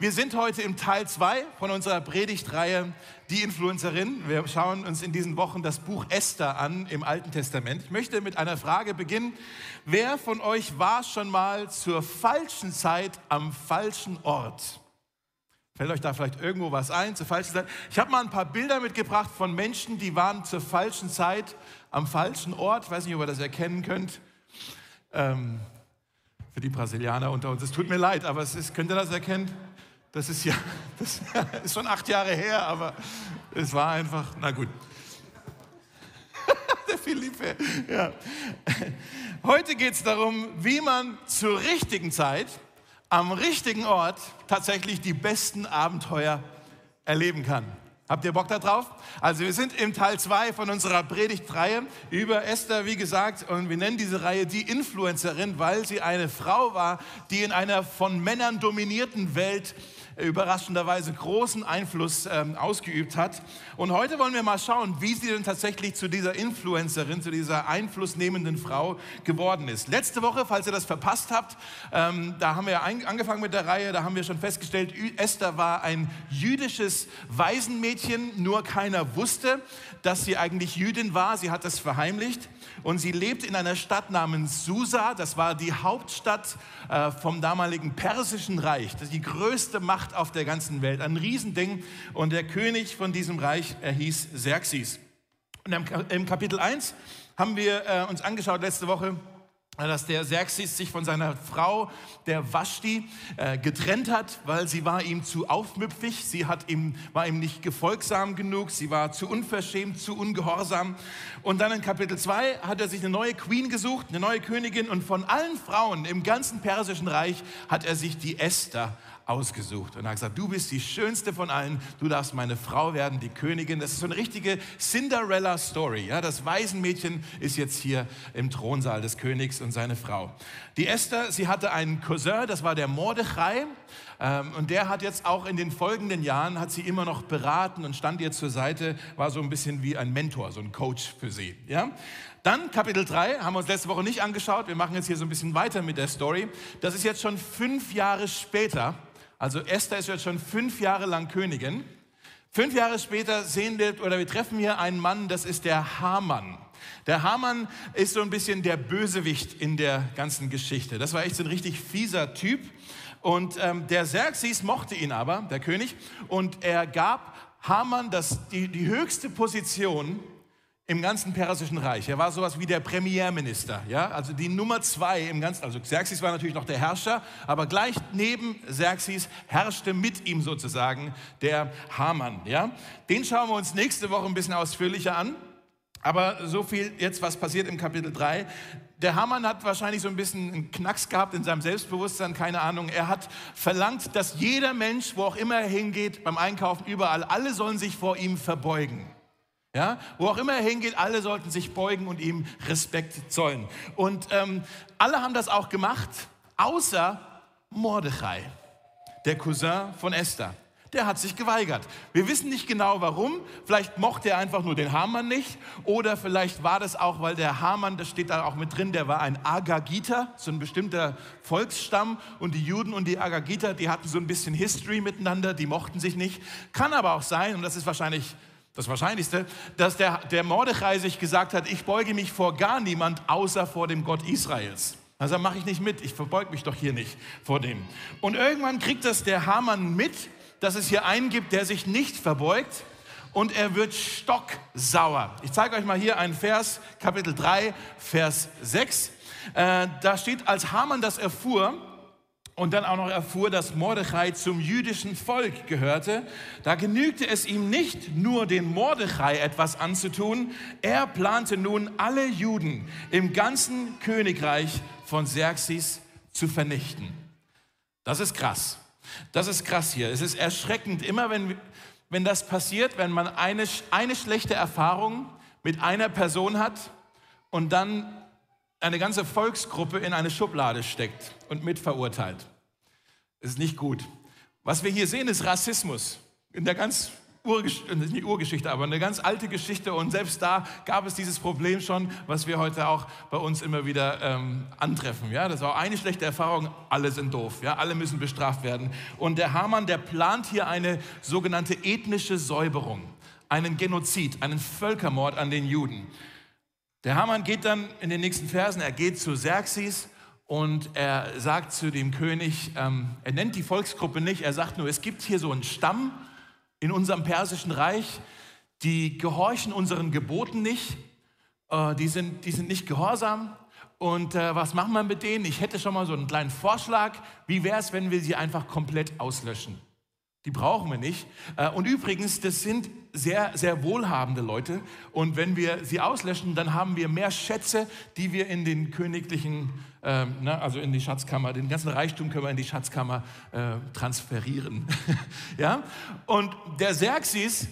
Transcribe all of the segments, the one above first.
Wir sind heute im Teil 2 von unserer Predigtreihe Die Influencerin. Wir schauen uns in diesen Wochen das Buch Esther an im Alten Testament. Ich möchte mit einer Frage beginnen. Wer von euch war schon mal zur falschen Zeit am falschen Ort? Fällt euch da vielleicht irgendwo was ein zur falschen Zeit? Ich habe mal ein paar Bilder mitgebracht von Menschen, die waren zur falschen Zeit am falschen Ort. Ich weiß nicht, ob ihr das erkennen könnt. Ähm, für die Brasilianer unter uns. Es tut mir leid, aber es ist, könnt ihr das erkennen? Das ist ja, das ist schon acht Jahre her, aber es war einfach, na gut. Der Philippe, ja. Heute geht es darum, wie man zur richtigen Zeit, am richtigen Ort tatsächlich die besten Abenteuer erleben kann. Habt ihr Bock darauf? Also wir sind im Teil 2 von unserer Predigtreihe über Esther, wie gesagt, und wir nennen diese Reihe die Influencerin, weil sie eine Frau war, die in einer von Männern dominierten Welt überraschenderweise großen Einfluss ähm, ausgeübt hat. Und heute wollen wir mal schauen, wie sie denn tatsächlich zu dieser Influencerin, zu dieser einflussnehmenden Frau geworden ist. Letzte Woche, falls ihr das verpasst habt, ähm, da haben wir angefangen mit der Reihe, da haben wir schon festgestellt, Esther war ein jüdisches Waisenmädchen, nur keiner wusste, dass sie eigentlich Jüdin war. Sie hat es verheimlicht und sie lebt in einer Stadt namens Susa. Das war die Hauptstadt äh, vom damaligen persischen Reich. Das die größte Macht auf der ganzen Welt. Ein Riesending. Und der König von diesem Reich, er hieß Xerxes. Und im Kapitel 1 haben wir äh, uns angeschaut letzte Woche, dass der Xerxes sich von seiner Frau, der Vashti, äh, getrennt hat, weil sie war ihm zu aufmüpfig, sie hat ihm, war ihm nicht gefolgsam genug, sie war zu unverschämt, zu ungehorsam. Und dann in Kapitel 2 hat er sich eine neue Queen gesucht, eine neue Königin und von allen Frauen im ganzen persischen Reich hat er sich die Esther ausgesucht und hat gesagt, du bist die schönste von allen, du darfst meine Frau werden, die Königin. Das ist so eine richtige Cinderella-Story. Ja? Das Waisenmädchen ist jetzt hier im Thronsaal des Königs und seine Frau. Die Esther, sie hatte einen Cousin, das war der Mordechai. Ähm, und der hat jetzt auch in den folgenden Jahren, hat sie immer noch beraten und stand ihr zur Seite, war so ein bisschen wie ein Mentor, so ein Coach für sie. Ja? Dann Kapitel 3, haben wir uns letzte Woche nicht angeschaut. Wir machen jetzt hier so ein bisschen weiter mit der Story. Das ist jetzt schon fünf Jahre später. Also Esther ist jetzt schon fünf Jahre lang Königin. Fünf Jahre später sehen wir oder wir treffen hier einen Mann, das ist der Hamann. Der Hamann ist so ein bisschen der Bösewicht in der ganzen Geschichte. Das war echt so ein richtig fieser Typ. Und ähm, der Xerxes mochte ihn aber, der König, und er gab Hamann das, die, die höchste Position im ganzen Persischen Reich. Er war sowas wie der Premierminister, ja, also die Nummer zwei im ganzen. Also Xerxes war natürlich noch der Herrscher, aber gleich neben Xerxes herrschte mit ihm sozusagen der Haman, ja. Den schauen wir uns nächste Woche ein bisschen ausführlicher an. Aber so viel jetzt, was passiert im Kapitel 3. Der Haman hat wahrscheinlich so ein bisschen einen Knacks gehabt in seinem Selbstbewusstsein, keine Ahnung. Er hat verlangt, dass jeder Mensch, wo auch immer er hingeht, beim Einkaufen, überall, alle sollen sich vor ihm verbeugen. Ja, wo auch immer er hingeht, alle sollten sich beugen und ihm Respekt zollen. Und ähm, alle haben das auch gemacht, außer Mordechai, der Cousin von Esther. Der hat sich geweigert. Wir wissen nicht genau warum. Vielleicht mochte er einfach nur den Hamann nicht. Oder vielleicht war das auch, weil der Hamann, das steht da auch mit drin, der war ein Agagiter, so ein bestimmter Volksstamm. Und die Juden und die Agagiter, die hatten so ein bisschen History miteinander, die mochten sich nicht. Kann aber auch sein, und das ist wahrscheinlich das Wahrscheinlichste, dass der, der Mordechai sich gesagt hat, ich beuge mich vor gar niemand außer vor dem Gott Israels. Also mache ich nicht mit, ich verbeuge mich doch hier nicht vor dem. Und irgendwann kriegt das der Hamann mit, dass es hier einen gibt, der sich nicht verbeugt und er wird stocksauer. Ich zeige euch mal hier einen Vers, Kapitel 3, Vers 6. Äh, da steht, als Haman das erfuhr, und dann auch noch erfuhr, dass Mordechai zum jüdischen Volk gehörte, da genügte es ihm nicht nur den Mordechai etwas anzutun, er plante nun alle Juden im ganzen Königreich von Xerxes zu vernichten. Das ist krass. Das ist krass hier. Es ist erschreckend, immer wenn, wenn das passiert, wenn man eine, eine schlechte Erfahrung mit einer Person hat und dann eine ganze Volksgruppe in eine Schublade steckt und mitverurteilt. Das ist nicht gut. Was wir hier sehen, ist Rassismus in der ganz Urgeschichte, nicht Urgeschichte, aber eine ganz alte Geschichte und selbst da gab es dieses Problem schon, was wir heute auch bei uns immer wieder ähm, antreffen. Ja, das war eine schlechte Erfahrung, alle sind doof, ja, alle müssen bestraft werden. Und der Hamann, der plant hier eine sogenannte ethnische Säuberung, einen Genozid, einen Völkermord an den Juden. Der Hamann geht dann in den nächsten Versen, er geht zu Xerxes und er sagt zu dem König, ähm, er nennt die Volksgruppe nicht, er sagt nur, es gibt hier so einen Stamm, in unserem persischen Reich, die gehorchen unseren Geboten nicht, äh, die, sind, die sind nicht gehorsam. Und äh, was machen wir mit denen? Ich hätte schon mal so einen kleinen Vorschlag. Wie wäre es, wenn wir sie einfach komplett auslöschen? Die brauchen wir nicht. Äh, und übrigens, das sind sehr, sehr wohlhabende Leute. Und wenn wir sie auslöschen, dann haben wir mehr Schätze, die wir in den königlichen, äh, na, also in die Schatzkammer, den ganzen Reichtum können wir in die Schatzkammer äh, transferieren. ja? Und der Xerxes,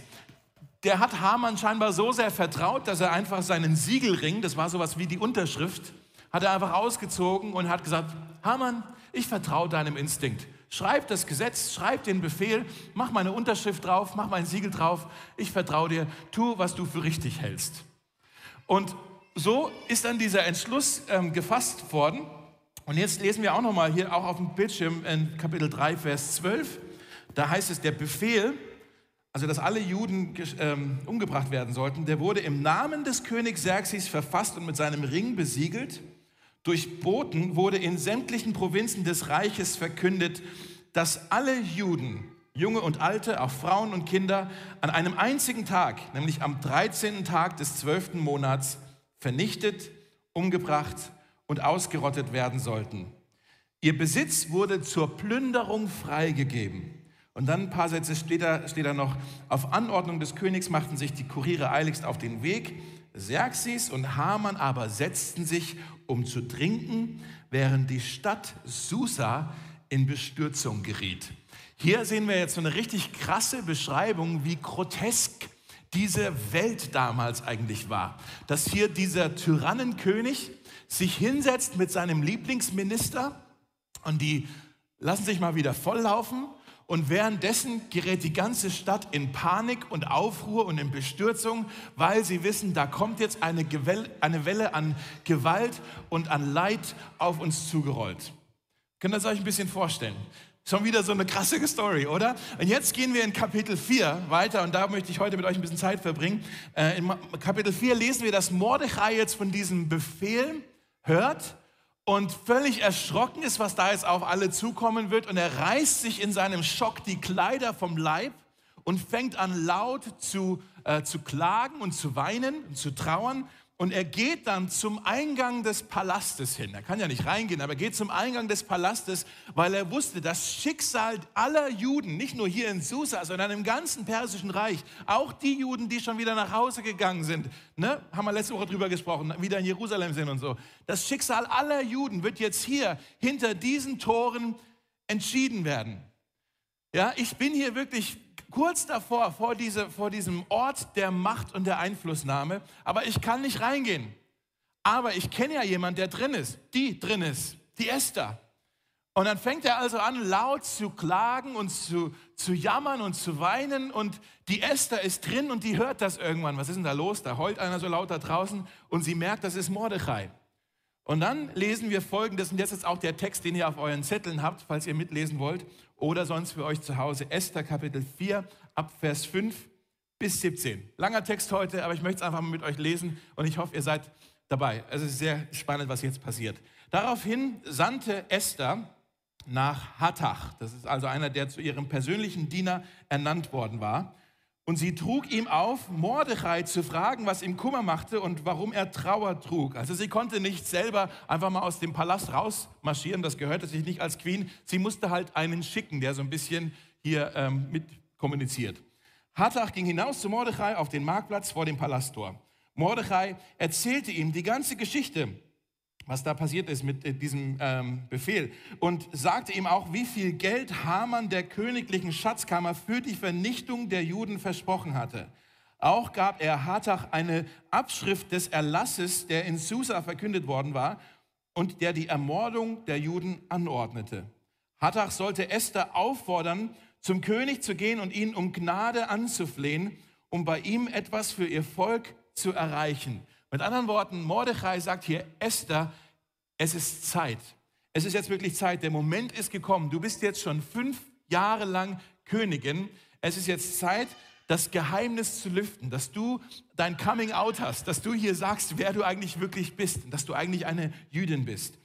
der hat Haman scheinbar so sehr vertraut, dass er einfach seinen Siegelring, das war sowas wie die Unterschrift, hat er einfach ausgezogen und hat gesagt, Haman, ich vertraue deinem Instinkt. Schreib das Gesetz, schreib den Befehl, mach meine Unterschrift drauf, mach mein Siegel drauf. Ich vertraue dir, tu, was du für richtig hältst. Und so ist dann dieser Entschluss ähm, gefasst worden. Und jetzt lesen wir auch nochmal hier auch auf dem Bildschirm in Kapitel 3, Vers 12. Da heißt es, der Befehl, also dass alle Juden ähm, umgebracht werden sollten, der wurde im Namen des Königs Xerxes verfasst und mit seinem Ring besiegelt. Durch Boten wurde in sämtlichen Provinzen des Reiches verkündet, dass alle Juden, junge und alte, auch Frauen und Kinder, an einem einzigen Tag, nämlich am 13. Tag des 12. Monats, vernichtet, umgebracht und ausgerottet werden sollten. Ihr Besitz wurde zur Plünderung freigegeben. Und dann ein paar Sätze später steht da noch, auf Anordnung des Königs machten sich die Kuriere eiligst auf den Weg. Xerxes und Haman aber setzten sich um zu trinken, während die Stadt Susa in Bestürzung geriet. Hier sehen wir jetzt so eine richtig krasse Beschreibung, wie grotesk diese Welt damals eigentlich war. Dass hier dieser Tyrannenkönig sich hinsetzt mit seinem Lieblingsminister und die lassen sich mal wieder volllaufen und währenddessen gerät die ganze Stadt in Panik und Aufruhr und in Bestürzung, weil sie wissen, da kommt jetzt eine, Gewelle, eine Welle an Gewalt und an Leid auf uns zugerollt. Könnt ihr das euch ein bisschen vorstellen? Schon wieder so eine krasse Story, oder? Und jetzt gehen wir in Kapitel 4 weiter und da möchte ich heute mit euch ein bisschen Zeit verbringen. Äh, in Kapitel 4 lesen wir, dass Mordechai jetzt von diesem Befehl hört und völlig erschrocken ist, was da jetzt auf alle zukommen wird. Und er reißt sich in seinem Schock die Kleider vom Leib und fängt an laut zu, äh, zu klagen und zu weinen und zu trauern. Und er geht dann zum Eingang des Palastes hin. Er kann ja nicht reingehen, aber er geht zum Eingang des Palastes, weil er wusste, das Schicksal aller Juden, nicht nur hier in Susa, sondern im ganzen Persischen Reich, auch die Juden, die schon wieder nach Hause gegangen sind, ne, haben wir letzte Woche drüber gesprochen, wieder in Jerusalem sind und so. Das Schicksal aller Juden wird jetzt hier hinter diesen Toren entschieden werden. Ja, ich bin hier wirklich kurz davor, vor, diese, vor diesem Ort der Macht und der Einflussnahme, aber ich kann nicht reingehen. Aber ich kenne ja jemanden, der drin ist, die drin ist, die Esther. Und dann fängt er also an, laut zu klagen und zu, zu jammern und zu weinen. Und die Esther ist drin und die hört das irgendwann. Was ist denn da los? Da heult einer so laut da draußen und sie merkt, das ist Mordechai. Und dann lesen wir folgendes, und das ist auch der Text, den ihr auf euren Zetteln habt, falls ihr mitlesen wollt, oder sonst für euch zu Hause, Esther Kapitel 4 ab Vers 5 bis 17. Langer Text heute, aber ich möchte es einfach mal mit euch lesen und ich hoffe, ihr seid dabei. Es ist sehr spannend, was jetzt passiert. Daraufhin sandte Esther nach Hattach, das ist also einer, der zu ihrem persönlichen Diener ernannt worden war, und sie trug ihm auf, Mordechai zu fragen, was ihm Kummer machte und warum er Trauer trug. Also sie konnte nicht selber einfach mal aus dem Palast rausmarschieren, das gehörte sich nicht als Queen. Sie musste halt einen schicken, der so ein bisschen hier ähm, mit kommuniziert. Hattach ging hinaus zu Mordechai auf den Marktplatz vor dem Palasttor. Mordechai erzählte ihm die ganze Geschichte was da passiert ist mit äh, diesem ähm, Befehl und sagte ihm auch, wie viel Geld Haman der königlichen Schatzkammer für die Vernichtung der Juden versprochen hatte. Auch gab er Hatach eine Abschrift des Erlasses, der in Susa verkündet worden war und der die Ermordung der Juden anordnete. Hatach sollte Esther auffordern, zum König zu gehen und ihn um Gnade anzuflehen, um bei ihm etwas für ihr Volk zu erreichen. Mit anderen Worten, Mordechai sagt hier, Esther, es ist Zeit. Es ist jetzt wirklich Zeit. Der Moment ist gekommen. Du bist jetzt schon fünf Jahre lang Königin. Es ist jetzt Zeit, das Geheimnis zu lüften, dass du dein Coming Out hast, dass du hier sagst, wer du eigentlich wirklich bist, dass du eigentlich eine Jüdin bist.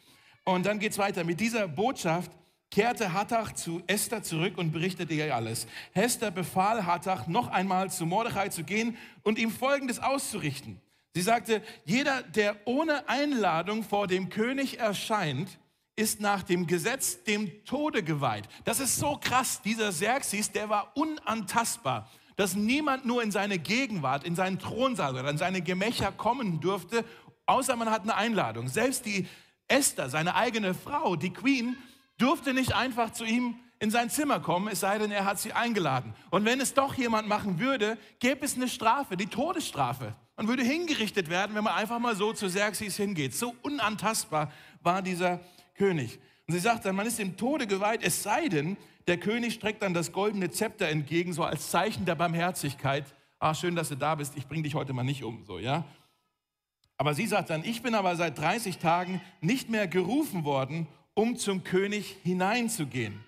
Und dann geht's weiter. Mit dieser Botschaft kehrte Hattach zu Esther zurück und berichtete ihr alles. Esther befahl Hattach, noch einmal zu Mordechai zu gehen und ihm Folgendes auszurichten. Sie sagte, jeder, der ohne Einladung vor dem König erscheint, ist nach dem Gesetz dem Tode geweiht. Das ist so krass. Dieser Xerxes, der war unantastbar dass niemand nur in seine Gegenwart, in seinen Thronsaal oder in seine Gemächer kommen durfte, außer man hat eine Einladung. Selbst die Esther, seine eigene Frau, die Queen, durfte nicht einfach zu ihm in sein Zimmer kommen, es sei denn, er hat sie eingeladen. Und wenn es doch jemand machen würde, gäbe es eine Strafe, die Todesstrafe. Man würde hingerichtet werden, wenn man einfach mal so zu Xerxes hingeht. So unantastbar war dieser König. Und sie sagt dann, man ist dem Tode geweiht, es sei denn, der König streckt dann das goldene Zepter entgegen, so als Zeichen der Barmherzigkeit. Ah, schön, dass du da bist, ich bringe dich heute mal nicht um, so, ja. Aber sie sagt dann, ich bin aber seit 30 Tagen nicht mehr gerufen worden, um zum König hineinzugehen.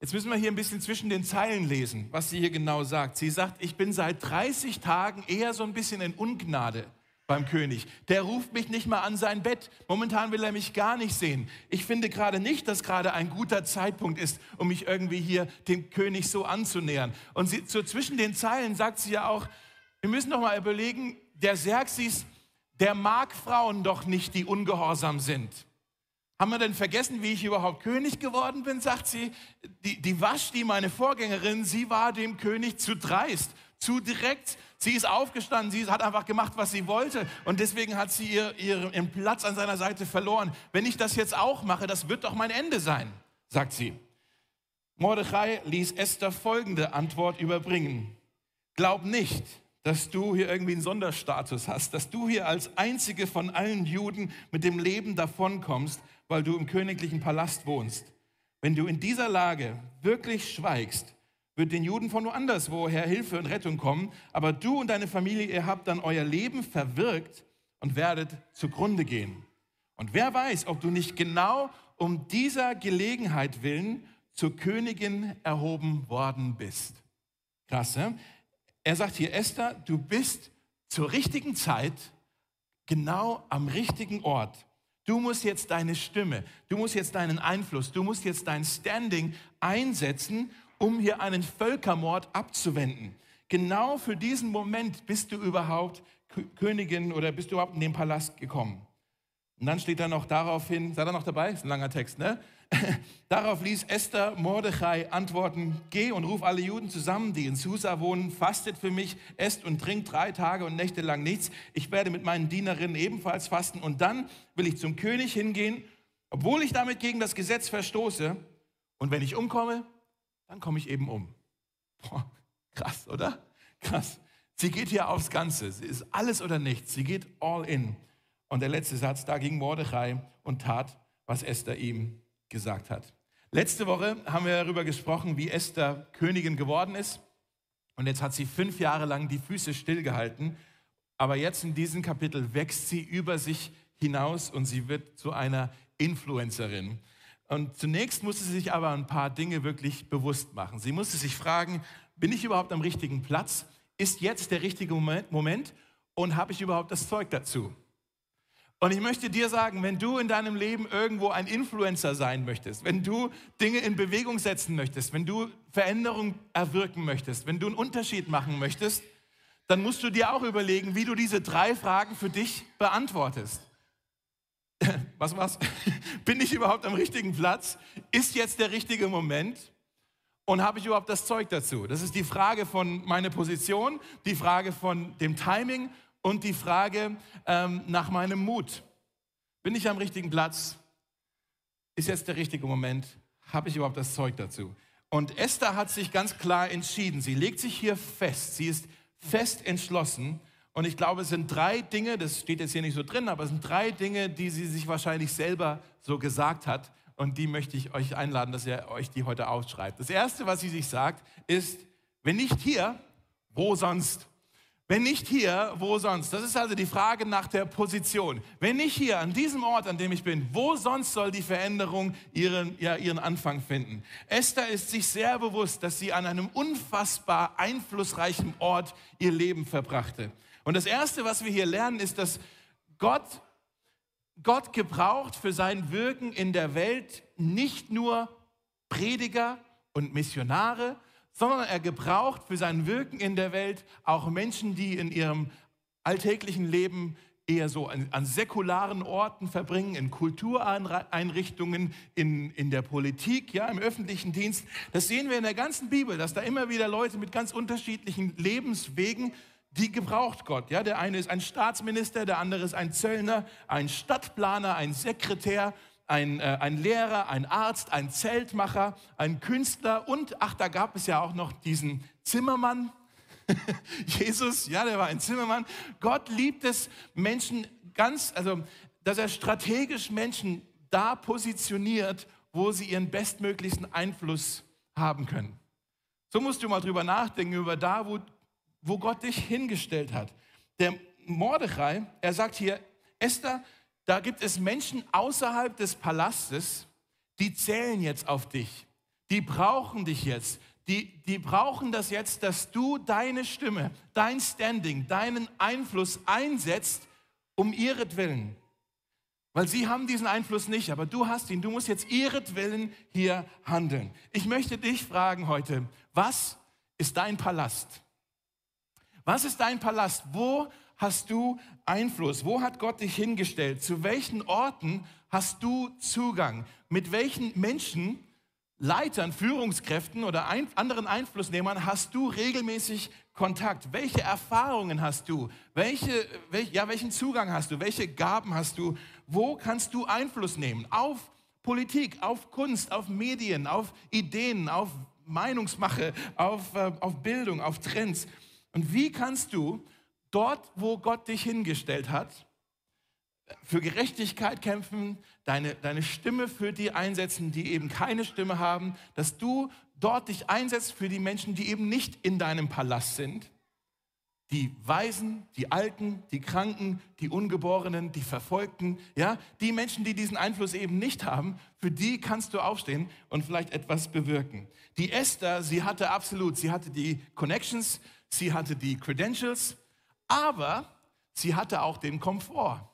Jetzt müssen wir hier ein bisschen zwischen den Zeilen lesen, was sie hier genau sagt. Sie sagt, ich bin seit 30 Tagen eher so ein bisschen in Ungnade beim König. Der ruft mich nicht mal an sein Bett. Momentan will er mich gar nicht sehen. Ich finde gerade nicht, dass gerade ein guter Zeitpunkt ist, um mich irgendwie hier dem König so anzunähern. Und sie, so zwischen den Zeilen sagt sie ja auch, wir müssen doch mal überlegen, der Xerxes, der mag Frauen doch nicht, die ungehorsam sind. Haben wir denn vergessen, wie ich überhaupt König geworden bin, sagt sie. Die, die Waschti, meine Vorgängerin, sie war dem König zu dreist, zu direkt. Sie ist aufgestanden, sie hat einfach gemacht, was sie wollte. Und deswegen hat sie ihr, ihren Platz an seiner Seite verloren. Wenn ich das jetzt auch mache, das wird doch mein Ende sein, sagt sie. Mordechai ließ Esther folgende Antwort überbringen. Glaub nicht, dass du hier irgendwie einen Sonderstatus hast, dass du hier als einzige von allen Juden mit dem Leben davonkommst, weil du im königlichen Palast wohnst. Wenn du in dieser Lage wirklich schweigst, wird den Juden von woanders woher Hilfe und Rettung kommen, aber du und deine Familie, ihr habt dann euer Leben verwirkt und werdet zugrunde gehen. Und wer weiß, ob du nicht genau um dieser Gelegenheit willen zur Königin erhoben worden bist. Krass, ne? Er sagt hier, Esther, du bist zur richtigen Zeit genau am richtigen Ort. Du musst jetzt deine Stimme, du musst jetzt deinen Einfluss, du musst jetzt dein Standing einsetzen um hier einen Völkermord abzuwenden. Genau für diesen Moment bist du überhaupt Königin oder bist du überhaupt in den Palast gekommen. Und dann steht da noch daraufhin, seid ihr noch dabei? Ist ein langer Text, ne? Darauf ließ Esther Mordechai antworten, geh und ruf alle Juden zusammen, die in Susa wohnen, fastet für mich, esst und trinkt drei Tage und Nächte lang nichts. Ich werde mit meinen Dienerinnen ebenfalls fasten und dann will ich zum König hingehen, obwohl ich damit gegen das Gesetz verstoße. Und wenn ich umkomme, dann komme ich eben um. Boah, krass, oder? Krass. Sie geht hier aufs Ganze. Sie ist alles oder nichts. Sie geht all in. Und der letzte Satz, da ging Mordechai und tat, was Esther ihm gesagt hat. Letzte Woche haben wir darüber gesprochen, wie Esther Königin geworden ist. Und jetzt hat sie fünf Jahre lang die Füße stillgehalten. Aber jetzt in diesem Kapitel wächst sie über sich hinaus und sie wird zu einer Influencerin. Und zunächst musste sie sich aber ein paar Dinge wirklich bewusst machen. Sie musste sich fragen, bin ich überhaupt am richtigen Platz? Ist jetzt der richtige Moment? Und habe ich überhaupt das Zeug dazu? Und ich möchte dir sagen, wenn du in deinem Leben irgendwo ein Influencer sein möchtest, wenn du Dinge in Bewegung setzen möchtest, wenn du Veränderung erwirken möchtest, wenn du einen Unterschied machen möchtest, dann musst du dir auch überlegen, wie du diese drei Fragen für dich beantwortest. was war's? Bin ich überhaupt am richtigen Platz? Ist jetzt der richtige Moment? Und habe ich überhaupt das Zeug dazu? Das ist die Frage von meiner Position, die Frage von dem Timing und die Frage ähm, nach meinem Mut. Bin ich am richtigen Platz? Ist jetzt der richtige Moment? Habe ich überhaupt das Zeug dazu? Und Esther hat sich ganz klar entschieden. Sie legt sich hier fest. Sie ist fest entschlossen und ich glaube, es sind drei Dinge, das steht jetzt hier nicht so drin, aber es sind drei Dinge, die sie sich wahrscheinlich selber so gesagt hat und die möchte ich euch einladen, dass ihr euch die heute aufschreibt. Das Erste, was sie sich sagt, ist, wenn nicht hier, wo sonst? Wenn nicht hier, wo sonst? Das ist also die Frage nach der Position. Wenn nicht hier, an diesem Ort, an dem ich bin, wo sonst soll die Veränderung ihren, ja, ihren Anfang finden? Esther ist sich sehr bewusst, dass sie an einem unfassbar einflussreichen Ort ihr Leben verbrachte. Und das Erste, was wir hier lernen, ist, dass Gott, Gott gebraucht für sein Wirken in der Welt nicht nur Prediger und Missionare, sondern er gebraucht für sein Wirken in der Welt auch Menschen, die in ihrem alltäglichen Leben eher so an, an, säkularen Orten verbringen, in Kultureinrichtungen, in, in der Politik, ja, im öffentlichen Dienst. Das sehen wir in der ganzen Bibel, dass da immer wieder Leute mit ganz unterschiedlichen Lebenswegen, die gebraucht Gott. Ja, der eine ist ein Staatsminister, der andere ist ein Zöllner, ein Stadtplaner, ein Sekretär ein, äh, ein Lehrer, ein Arzt, ein Zeltmacher, ein Künstler und, ach, da gab es ja auch noch diesen Zimmermann. Jesus, ja, der war ein Zimmermann. Gott liebt es, Menschen ganz, also, dass er strategisch Menschen da positioniert, wo sie ihren bestmöglichsten Einfluss haben können. So musst du mal drüber nachdenken, über da, wo, wo Gott dich hingestellt hat. Der Mordechai, er sagt hier, Esther, da gibt es Menschen außerhalb des Palastes, die zählen jetzt auf dich. Die brauchen dich jetzt. Die, die brauchen das jetzt, dass du deine Stimme, dein Standing, deinen Einfluss einsetzt, um ihretwillen. Weil sie haben diesen Einfluss nicht, aber du hast ihn. Du musst jetzt ihretwillen hier handeln. Ich möchte dich fragen heute, was ist dein Palast? Was ist dein Palast? Wo hast du Einfluss? Wo hat Gott dich hingestellt? Zu welchen Orten hast du Zugang? Mit welchen Menschen, Leitern, Führungskräften oder ein, anderen Einflussnehmern hast du regelmäßig Kontakt? Welche Erfahrungen hast du? Welche, welch, ja, welchen Zugang hast du? Welche Gaben hast du? Wo kannst du Einfluss nehmen? Auf Politik, auf Kunst, auf Medien, auf Ideen, auf Meinungsmache, auf, äh, auf Bildung, auf Trends. Und wie kannst du dort, wo Gott dich hingestellt hat, für Gerechtigkeit kämpfen, deine, deine Stimme für die einsetzen, die eben keine Stimme haben, dass du dort dich einsetzt für die Menschen, die eben nicht in deinem Palast sind. Die Weisen, die Alten, die Kranken, die Ungeborenen, die Verfolgten, ja, die Menschen, die diesen Einfluss eben nicht haben, für die kannst du aufstehen und vielleicht etwas bewirken. Die Esther, sie hatte absolut, sie hatte die Connections, sie hatte die Credentials, aber sie hatte auch den Komfort.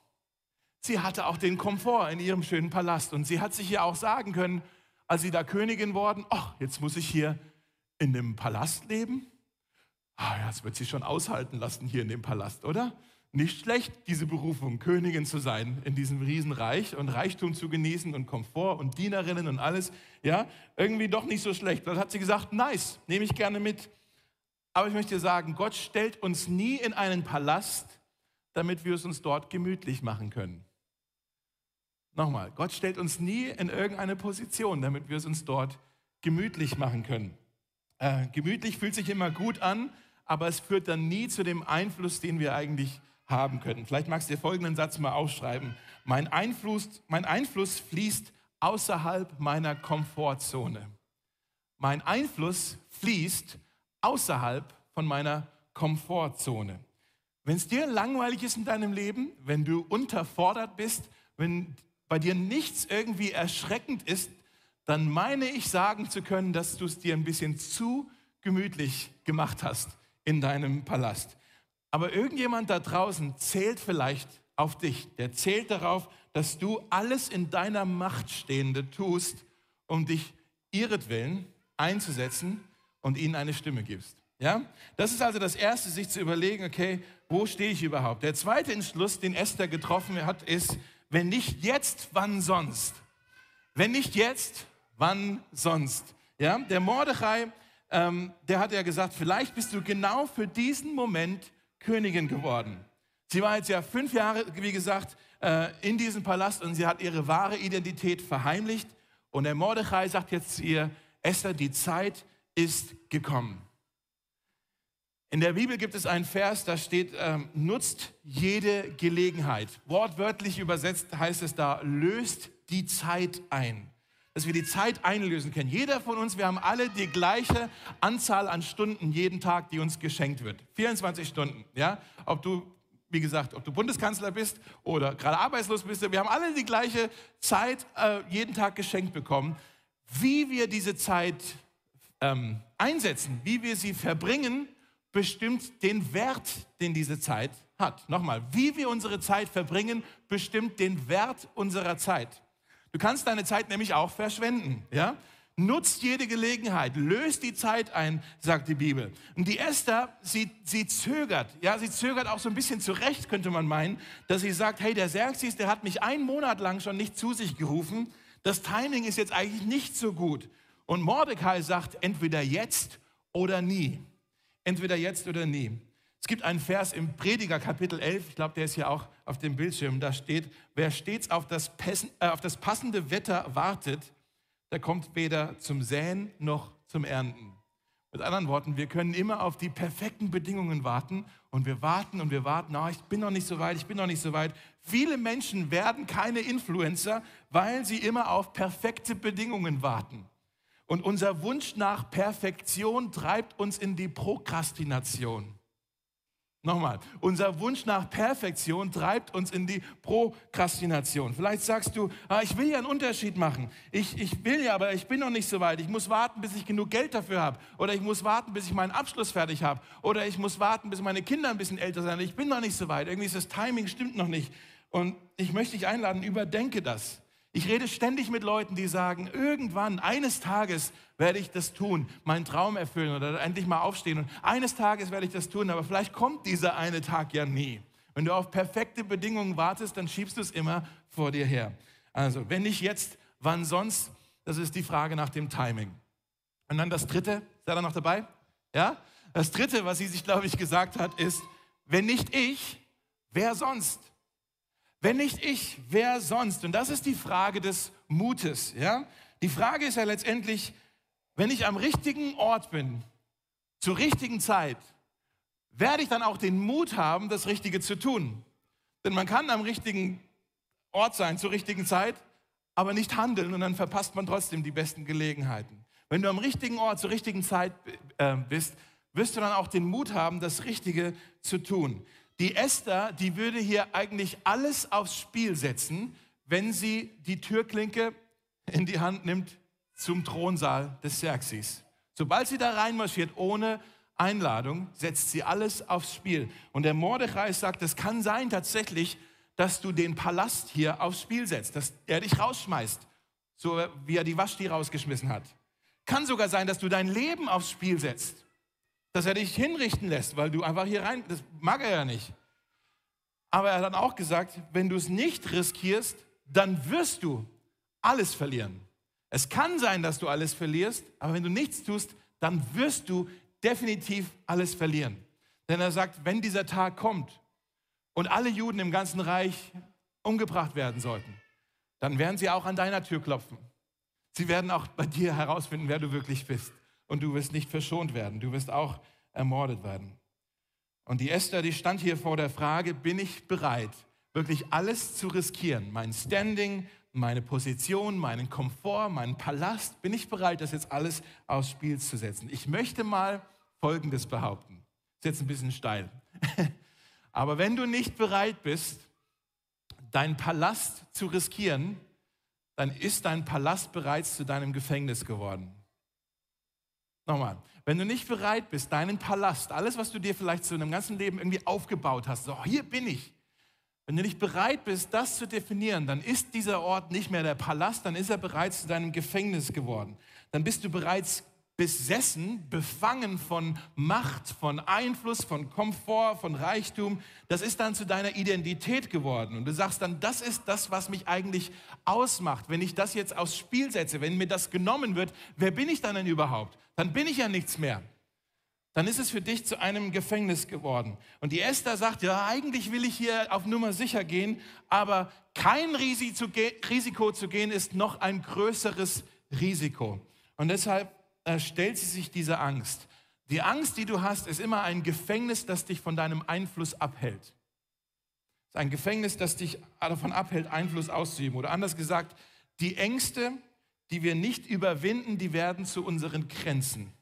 Sie hatte auch den Komfort in ihrem schönen Palast. Und sie hat sich ja auch sagen können, als sie da Königin worden, ach, jetzt muss ich hier in dem Palast leben. Ah, ja, das wird sie schon aushalten lassen hier in dem Palast, oder? Nicht schlecht, diese Berufung, Königin zu sein in diesem Riesenreich und Reichtum zu genießen und Komfort und Dienerinnen und alles. Ja, irgendwie doch nicht so schlecht. Dann hat sie gesagt, nice, nehme ich gerne mit. Aber ich möchte sagen, Gott stellt uns nie in einen Palast, damit wir es uns dort gemütlich machen können. Nochmal, Gott stellt uns nie in irgendeine Position, damit wir es uns dort gemütlich machen können. Äh, gemütlich fühlt sich immer gut an, aber es führt dann nie zu dem Einfluss, den wir eigentlich haben können. Vielleicht magst du dir folgenden Satz mal aufschreiben. Mein Einfluss, mein Einfluss fließt außerhalb meiner Komfortzone. Mein Einfluss fließt außerhalb von meiner Komfortzone. Wenn es dir langweilig ist in deinem Leben, wenn du unterfordert bist, wenn bei dir nichts irgendwie erschreckend ist, dann meine ich sagen zu können, dass du es dir ein bisschen zu gemütlich gemacht hast in deinem Palast. Aber irgendjemand da draußen zählt vielleicht auf dich. Der zählt darauf, dass du alles in deiner Macht Stehende tust, um dich ihretwillen einzusetzen und ihnen eine Stimme gibst. Ja? Das ist also das Erste, sich zu überlegen, okay, wo stehe ich überhaupt? Der zweite Entschluss, den Esther getroffen hat, ist, wenn nicht jetzt, wann sonst? Wenn nicht jetzt, wann sonst? Ja? Der Mordechai, ähm, der hat ja gesagt, vielleicht bist du genau für diesen Moment Königin geworden. Sie war jetzt ja fünf Jahre, wie gesagt, äh, in diesem Palast und sie hat ihre wahre Identität verheimlicht. Und der Mordechai sagt jetzt zu ihr, Esther, die Zeit ist gekommen. In der Bibel gibt es einen Vers, da steht, ähm, nutzt jede Gelegenheit. Wortwörtlich übersetzt heißt es da, löst die Zeit ein. dass wir die Zeit einlösen können. Jeder von uns, wir haben alle die gleiche Anzahl an Stunden jeden Tag, die uns geschenkt wird. 24 Stunden, ja? Ob du, wie gesagt, ob du Bundeskanzler bist oder gerade arbeitslos bist, wir haben alle die gleiche Zeit äh, jeden Tag geschenkt bekommen. Wie wir diese Zeit ähm, einsetzen, wie wir sie verbringen, bestimmt den Wert, den diese Zeit hat. Nochmal, wie wir unsere Zeit verbringen, bestimmt den Wert unserer Zeit. Du kannst deine Zeit nämlich auch verschwenden, ja? Nutzt jede Gelegenheit, löst die Zeit ein, sagt die Bibel. Und die Esther, sie, sie zögert, ja, sie zögert auch so ein bisschen zurecht, könnte man meinen, dass sie sagt, hey, der Xerxes, der hat mich einen Monat lang schon nicht zu sich gerufen, das Timing ist jetzt eigentlich nicht so gut. Und Mordecai sagt, entweder jetzt oder nie. Entweder jetzt oder nie. Es gibt einen Vers im Prediger Kapitel 11, ich glaube, der ist hier auch auf dem Bildschirm, da steht, wer stets auf das, äh, auf das passende Wetter wartet, der kommt weder zum Säen noch zum Ernten. Mit anderen Worten, wir können immer auf die perfekten Bedingungen warten und wir warten und wir warten, oh, ich bin noch nicht so weit, ich bin noch nicht so weit. Viele Menschen werden keine Influencer, weil sie immer auf perfekte Bedingungen warten. Und unser Wunsch nach Perfektion treibt uns in die Prokrastination. Nochmal, unser Wunsch nach Perfektion treibt uns in die Prokrastination. Vielleicht sagst du, ah, ich will ja einen Unterschied machen. Ich, ich will ja, aber ich bin noch nicht so weit. Ich muss warten, bis ich genug Geld dafür habe. Oder ich muss warten, bis ich meinen Abschluss fertig habe. Oder ich muss warten, bis meine Kinder ein bisschen älter sind. Ich bin noch nicht so weit. Irgendwie ist das Timing stimmt noch nicht. Und ich möchte dich einladen, überdenke das. Ich rede ständig mit Leuten, die sagen, irgendwann, eines Tages werde ich das tun, meinen Traum erfüllen oder endlich mal aufstehen. Und eines Tages werde ich das tun, aber vielleicht kommt dieser eine Tag ja nie. Wenn du auf perfekte Bedingungen wartest, dann schiebst du es immer vor dir her. Also, wenn nicht jetzt, wann sonst? Das ist die Frage nach dem Timing. Und dann das Dritte, seid ihr noch dabei? Ja? Das Dritte, was sie sich, glaube ich, gesagt hat, ist, wenn nicht ich, wer sonst? Wenn nicht ich, wer sonst? Und das ist die Frage des Mutes. Ja? Die Frage ist ja letztendlich, wenn ich am richtigen Ort bin, zur richtigen Zeit, werde ich dann auch den Mut haben, das Richtige zu tun. Denn man kann am richtigen Ort sein, zur richtigen Zeit, aber nicht handeln und dann verpasst man trotzdem die besten Gelegenheiten. Wenn du am richtigen Ort, zur richtigen Zeit äh, bist, wirst du dann auch den Mut haben, das Richtige zu tun. Die Esther, die würde hier eigentlich alles aufs Spiel setzen, wenn sie die Türklinke in die Hand nimmt zum Thronsaal des Xerxes. Sobald sie da reinmarschiert, ohne Einladung, setzt sie alles aufs Spiel. Und der Mordechai sagt, es kann sein tatsächlich, dass du den Palast hier aufs Spiel setzt, dass er dich rausschmeißt, so wie er die Waschti rausgeschmissen hat. Kann sogar sein, dass du dein Leben aufs Spiel setzt dass er dich hinrichten lässt, weil du einfach hier rein, das mag er ja nicht. Aber er hat dann auch gesagt, wenn du es nicht riskierst, dann wirst du alles verlieren. Es kann sein, dass du alles verlierst, aber wenn du nichts tust, dann wirst du definitiv alles verlieren. Denn er sagt, wenn dieser Tag kommt und alle Juden im ganzen Reich umgebracht werden sollten, dann werden sie auch an deiner Tür klopfen. Sie werden auch bei dir herausfinden, wer du wirklich bist und du wirst nicht verschont werden. Du wirst auch ermordet werden. Und die Esther, die stand hier vor der Frage, bin ich bereit, wirklich alles zu riskieren? Mein Standing, meine Position, meinen Komfort, meinen Palast, bin ich bereit, das jetzt alles aufs Spiel zu setzen? Ich möchte mal Folgendes behaupten. Ist jetzt ein bisschen steil. Aber wenn du nicht bereit bist, deinen Palast zu riskieren, dann ist dein Palast bereits zu deinem Gefängnis geworden. Nochmal, wenn du nicht bereit bist, deinen Palast, alles, was du dir vielleicht zu einem ganzen Leben irgendwie aufgebaut hast, so hier bin ich. Wenn du nicht bereit bist, das zu definieren, dann ist dieser Ort nicht mehr der Palast, dann ist er bereits zu deinem Gefängnis geworden. Dann bist du bereits besessen, befangen von Macht, von Einfluss, von Komfort, von Reichtum. Das ist dann zu deiner Identität geworden. Und du sagst dann, das ist das, was mich eigentlich ausmacht. Wenn ich das jetzt aufs Spiel setze, wenn mir das genommen wird, wer bin ich dann denn überhaupt? Dann bin ich ja nichts mehr. Dann ist es für dich zu einem Gefängnis geworden. Und die Esther sagt, ja, eigentlich will ich hier auf Nummer sicher gehen, aber kein Risiko zu gehen ist noch ein größeres Risiko. Und deshalb stellt sie sich diese Angst. Die Angst, die du hast, ist immer ein Gefängnis, das dich von deinem Einfluss abhält. Es ist ein Gefängnis, das dich davon abhält, Einfluss auszuüben. Oder anders gesagt, die Ängste, die wir nicht überwinden, die werden zu unseren Grenzen.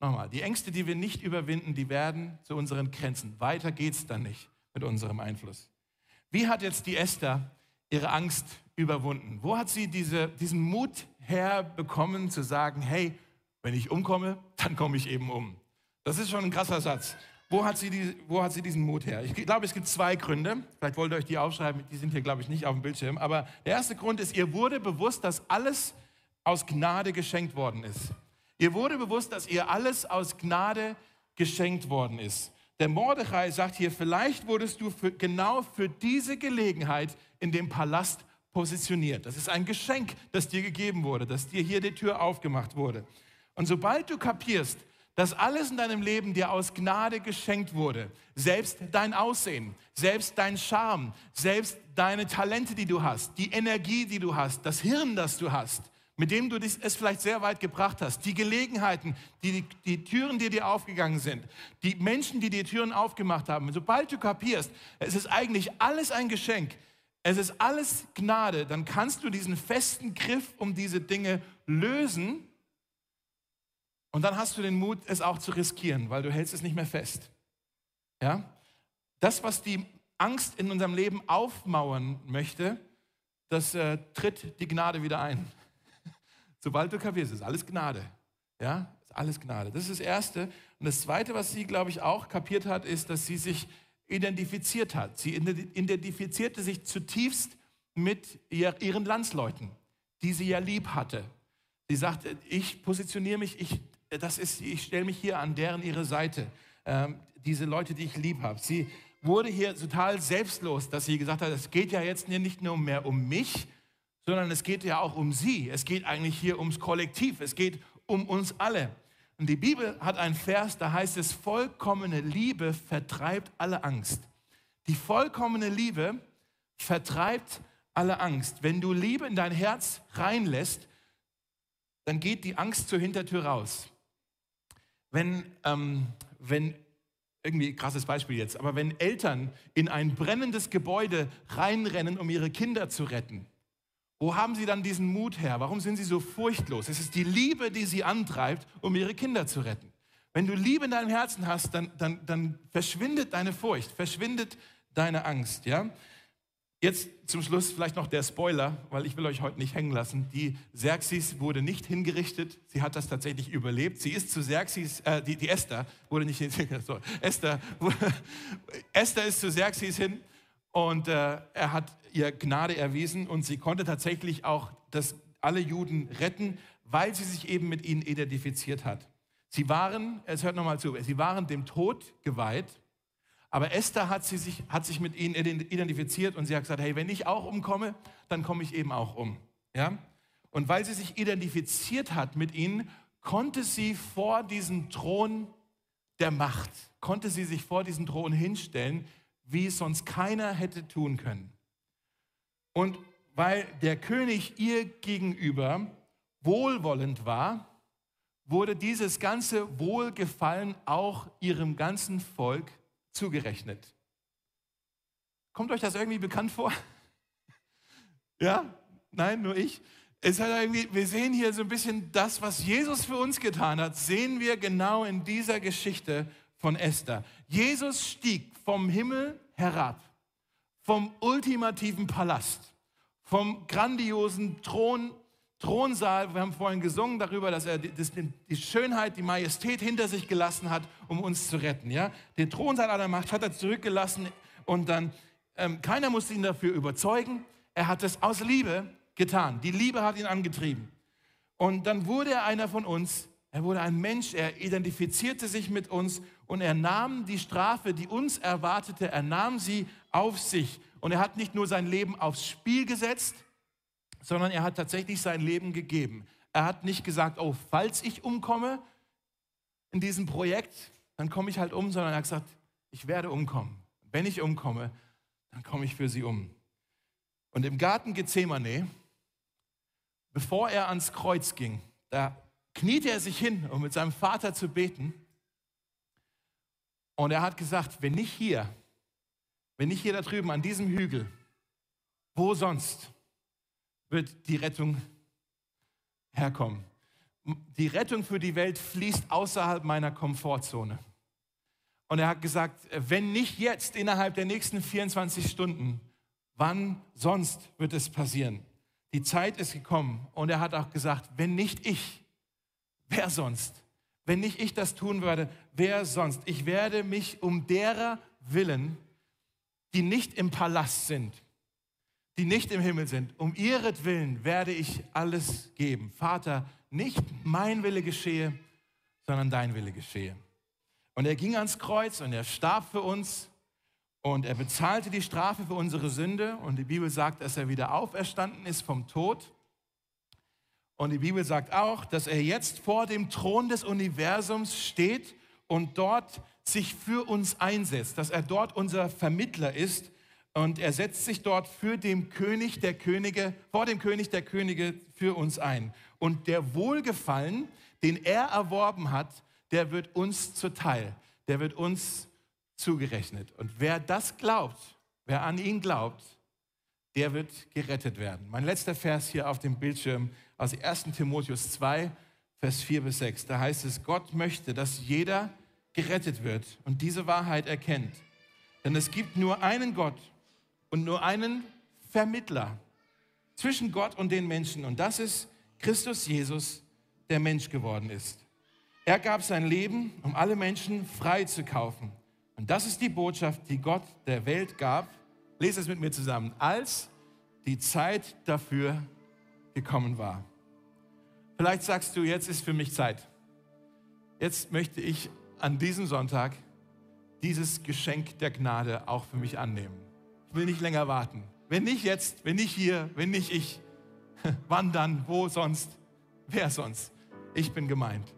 Nochmal, die Ängste, die wir nicht überwinden, die werden zu unseren Grenzen. Weiter geht's dann nicht mit unserem Einfluss. Wie hat jetzt die Esther ihre Angst überwunden? Wo hat sie diese, diesen Mut herbekommen zu sagen, hey, wenn ich umkomme, dann komme ich eben um. Das ist schon ein krasser Satz. Wo hat, sie die, wo hat sie diesen Mut her? Ich glaube, es gibt zwei Gründe. Vielleicht wollt ihr euch die aufschreiben, die sind hier, glaube ich, nicht auf dem Bildschirm. Aber der erste Grund ist, ihr wurde bewusst, dass alles aus Gnade geschenkt worden ist. Ihr wurde bewusst, dass ihr alles aus Gnade geschenkt worden ist. Der Mordechai sagt hier, vielleicht wurdest du für, genau für diese Gelegenheit in dem Palast positioniert. Das ist ein Geschenk, das dir gegeben wurde, dass dir hier die Tür aufgemacht wurde. Und sobald du kapierst, dass alles in deinem Leben dir aus Gnade geschenkt wurde. Selbst dein Aussehen, selbst dein Charme, selbst deine Talente, die du hast, die Energie, die du hast, das Hirn, das du hast, mit dem du es vielleicht sehr weit gebracht hast, die Gelegenheiten, die, die Türen, die dir aufgegangen sind, die Menschen, die dir Türen aufgemacht haben. Sobald du kapierst, es ist eigentlich alles ein Geschenk, es ist alles Gnade, dann kannst du diesen festen Griff um diese Dinge lösen und dann hast du den Mut, es auch zu riskieren, weil du hältst es nicht mehr fest. Ja? Das, was die Angst in unserem Leben aufmauern möchte, das äh, tritt die Gnade wieder ein. Sobald du kapierst, ist alles Gnade. Ja, ist alles Gnade. Das ist das Erste. Und das Zweite, was sie, glaube ich, auch kapiert hat, ist, dass sie sich identifiziert hat. Sie identifizierte sich zutiefst mit ihren Landsleuten, die sie ja lieb hatte. Sie sagte, ich positioniere mich, ich ich stelle mich hier an deren ihre Seite. Ähm, diese Leute, die ich lieb habe. Sie wurde hier total selbstlos, dass sie gesagt hat, es geht ja jetzt nicht nur mehr um mich, sondern es geht ja auch um sie. Es geht eigentlich hier ums Kollektiv. Es geht um uns alle. Und die Bibel hat einen Vers, da heißt es, vollkommene Liebe vertreibt alle Angst. Die vollkommene Liebe vertreibt alle Angst. Wenn du Liebe in dein Herz reinlässt, dann geht die Angst zur Hintertür raus wenn, ähm, wenn, irgendwie krasses Beispiel jetzt, aber wenn Eltern in ein brennendes Gebäude reinrennen, um ihre Kinder zu retten, wo haben sie dann diesen Mut her? Warum sind sie so furchtlos? Es ist die Liebe, die sie antreibt, um ihre Kinder zu retten. Wenn du Liebe in deinem Herzen hast, dann, dann, dann verschwindet deine Furcht, verschwindet deine Angst. Ja? Jetzt zum Schluss vielleicht noch der Spoiler, weil ich will euch heute nicht hängen lassen. Die Xerxes wurde nicht hingerichtet, sie hat das tatsächlich überlebt. Sie ist zu Xerxes, äh, die, die Esther wurde nicht hingerichtet, so, Esther, Esther ist zu Xerxes hin und äh, er hat ihr Gnade erwiesen und sie konnte tatsächlich auch das, alle Juden retten, weil sie sich eben mit ihnen identifiziert hat. Sie waren, es hört nochmal zu, sie waren dem Tod geweiht aber Esther hat, sie sich, hat sich mit ihnen identifiziert und sie hat gesagt, hey, wenn ich auch umkomme, dann komme ich eben auch um. Ja? Und weil sie sich identifiziert hat mit ihnen, konnte sie vor diesen Thron der Macht, konnte sie sich vor diesen Thron hinstellen, wie es sonst keiner hätte tun können. Und weil der König ihr gegenüber wohlwollend war, wurde dieses ganze Wohlgefallen auch ihrem ganzen Volk zugerechnet. Kommt euch das irgendwie bekannt vor? Ja? Nein, nur ich. Es hat irgendwie, wir sehen hier so ein bisschen das, was Jesus für uns getan hat, sehen wir genau in dieser Geschichte von Esther. Jesus stieg vom Himmel herab, vom ultimativen Palast, vom grandiosen Thron Thronsaal, wir haben vorhin gesungen darüber, dass er die Schönheit, die Majestät hinter sich gelassen hat, um uns zu retten. Ja? Den Thronsaal aller Macht hat er zurückgelassen und dann, ähm, keiner musste ihn dafür überzeugen. Er hat es aus Liebe getan. Die Liebe hat ihn angetrieben. Und dann wurde er einer von uns. Er wurde ein Mensch. Er identifizierte sich mit uns und er nahm die Strafe, die uns erwartete, er nahm sie auf sich. Und er hat nicht nur sein Leben aufs Spiel gesetzt, sondern er hat tatsächlich sein Leben gegeben. Er hat nicht gesagt, oh, falls ich umkomme in diesem Projekt, dann komme ich halt um, sondern er hat gesagt, ich werde umkommen. Wenn ich umkomme, dann komme ich für sie um. Und im Garten Gethsemane, bevor er ans Kreuz ging, da kniete er sich hin, um mit seinem Vater zu beten. Und er hat gesagt, wenn nicht hier, wenn nicht hier da drüben an diesem Hügel, wo sonst? wird die Rettung Herr, komm. Die Rettung für die Welt fließt außerhalb meiner Komfortzone. Und er hat gesagt, wenn nicht jetzt innerhalb der nächsten 24 Stunden, wann sonst wird es passieren? Die Zeit ist gekommen. Und er hat auch gesagt, wenn nicht ich, wer sonst? Wenn nicht ich das tun würde, wer sonst? Ich werde mich um derer willen, die nicht im Palast sind, die nicht im Himmel sind, um ihretwillen werde ich alles geben. Vater, nicht mein Wille geschehe, sondern dein Wille geschehe. Und er ging ans Kreuz und er starb für uns und er bezahlte die Strafe für unsere Sünde. Und die Bibel sagt, dass er wieder auferstanden ist vom Tod. Und die Bibel sagt auch, dass er jetzt vor dem Thron des Universums steht und dort sich für uns einsetzt, dass er dort unser Vermittler ist und er setzt sich dort für den König der Könige, vor dem König der Könige für uns ein. Und der Wohlgefallen, den er erworben hat, der wird uns zuteil, der wird uns zugerechnet. Und wer das glaubt, wer an ihn glaubt, der wird gerettet werden. Mein letzter Vers hier auf dem Bildschirm aus 1 Timotheus 2, Vers 4 bis 6. Da heißt es, Gott möchte, dass jeder gerettet wird und diese Wahrheit erkennt. Denn es gibt nur einen Gott und nur einen Vermittler zwischen Gott und den Menschen. Und das ist Christus Jesus, der Mensch geworden ist. Er gab sein Leben, um alle Menschen frei zu kaufen. Und das ist die Botschaft, die Gott der Welt gab. Lese es mit mir zusammen. Als die Zeit dafür gekommen war. Vielleicht sagst du, jetzt ist für mich Zeit. Jetzt möchte ich an diesem Sonntag dieses Geschenk der Gnade auch für mich annehmen. Ich will nicht länger warten. Wenn nicht jetzt, wenn nicht hier, wenn nicht ich, wann dann, wo sonst, wer sonst? Ich bin gemeint.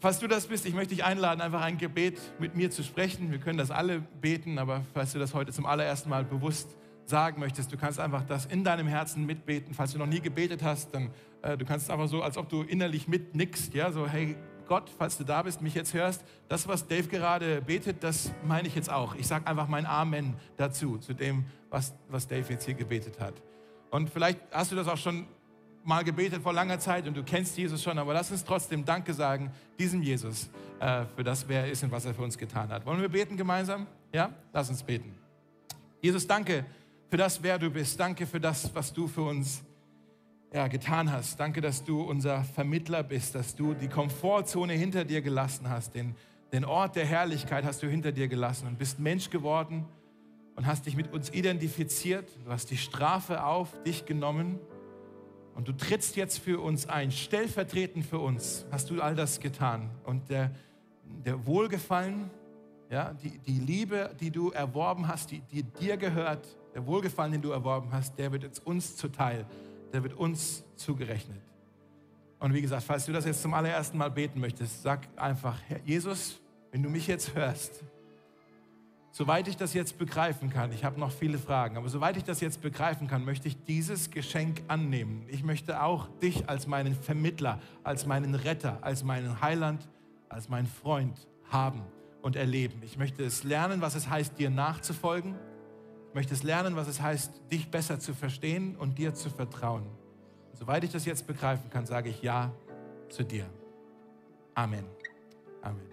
Falls du das bist, ich möchte dich einladen, einfach ein Gebet mit mir zu sprechen. Wir können das alle beten, aber falls du das heute zum allerersten Mal bewusst sagen möchtest, du kannst einfach das in deinem Herzen mitbeten. Falls du noch nie gebetet hast, dann äh, du kannst einfach so, als ob du innerlich mitnickst, ja, so hey Gott, falls du da bist, mich jetzt hörst, das, was Dave gerade betet, das meine ich jetzt auch. Ich sage einfach mein Amen dazu, zu dem, was, was Dave jetzt hier gebetet hat. Und vielleicht hast du das auch schon mal gebetet vor langer Zeit und du kennst Jesus schon, aber lass uns trotzdem Danke sagen diesem Jesus äh, für das, wer er ist und was er für uns getan hat. Wollen wir beten gemeinsam? Ja? Lass uns beten. Jesus, danke für das, wer du bist. Danke für das, was du für uns ja, getan hast. Danke, dass du unser Vermittler bist, dass du die Komfortzone hinter dir gelassen hast, den, den Ort der Herrlichkeit hast du hinter dir gelassen und bist Mensch geworden und hast dich mit uns identifiziert. Du hast die Strafe auf dich genommen und du trittst jetzt für uns ein. Stellvertretend für uns hast du all das getan. Und der, der Wohlgefallen, ja, die, die Liebe, die du erworben hast, die, die dir gehört, der Wohlgefallen, den du erworben hast, der wird jetzt uns zuteil der wird uns zugerechnet. Und wie gesagt, falls du das jetzt zum allerersten Mal beten möchtest, sag einfach, Herr Jesus, wenn du mich jetzt hörst, soweit ich das jetzt begreifen kann, ich habe noch viele Fragen, aber soweit ich das jetzt begreifen kann, möchte ich dieses Geschenk annehmen. Ich möchte auch dich als meinen Vermittler, als meinen Retter, als meinen Heiland, als meinen Freund haben und erleben. Ich möchte es lernen, was es heißt, dir nachzufolgen möchtest lernen, was es heißt, dich besser zu verstehen und dir zu vertrauen. Soweit ich das jetzt begreifen kann, sage ich Ja zu dir. Amen. Amen.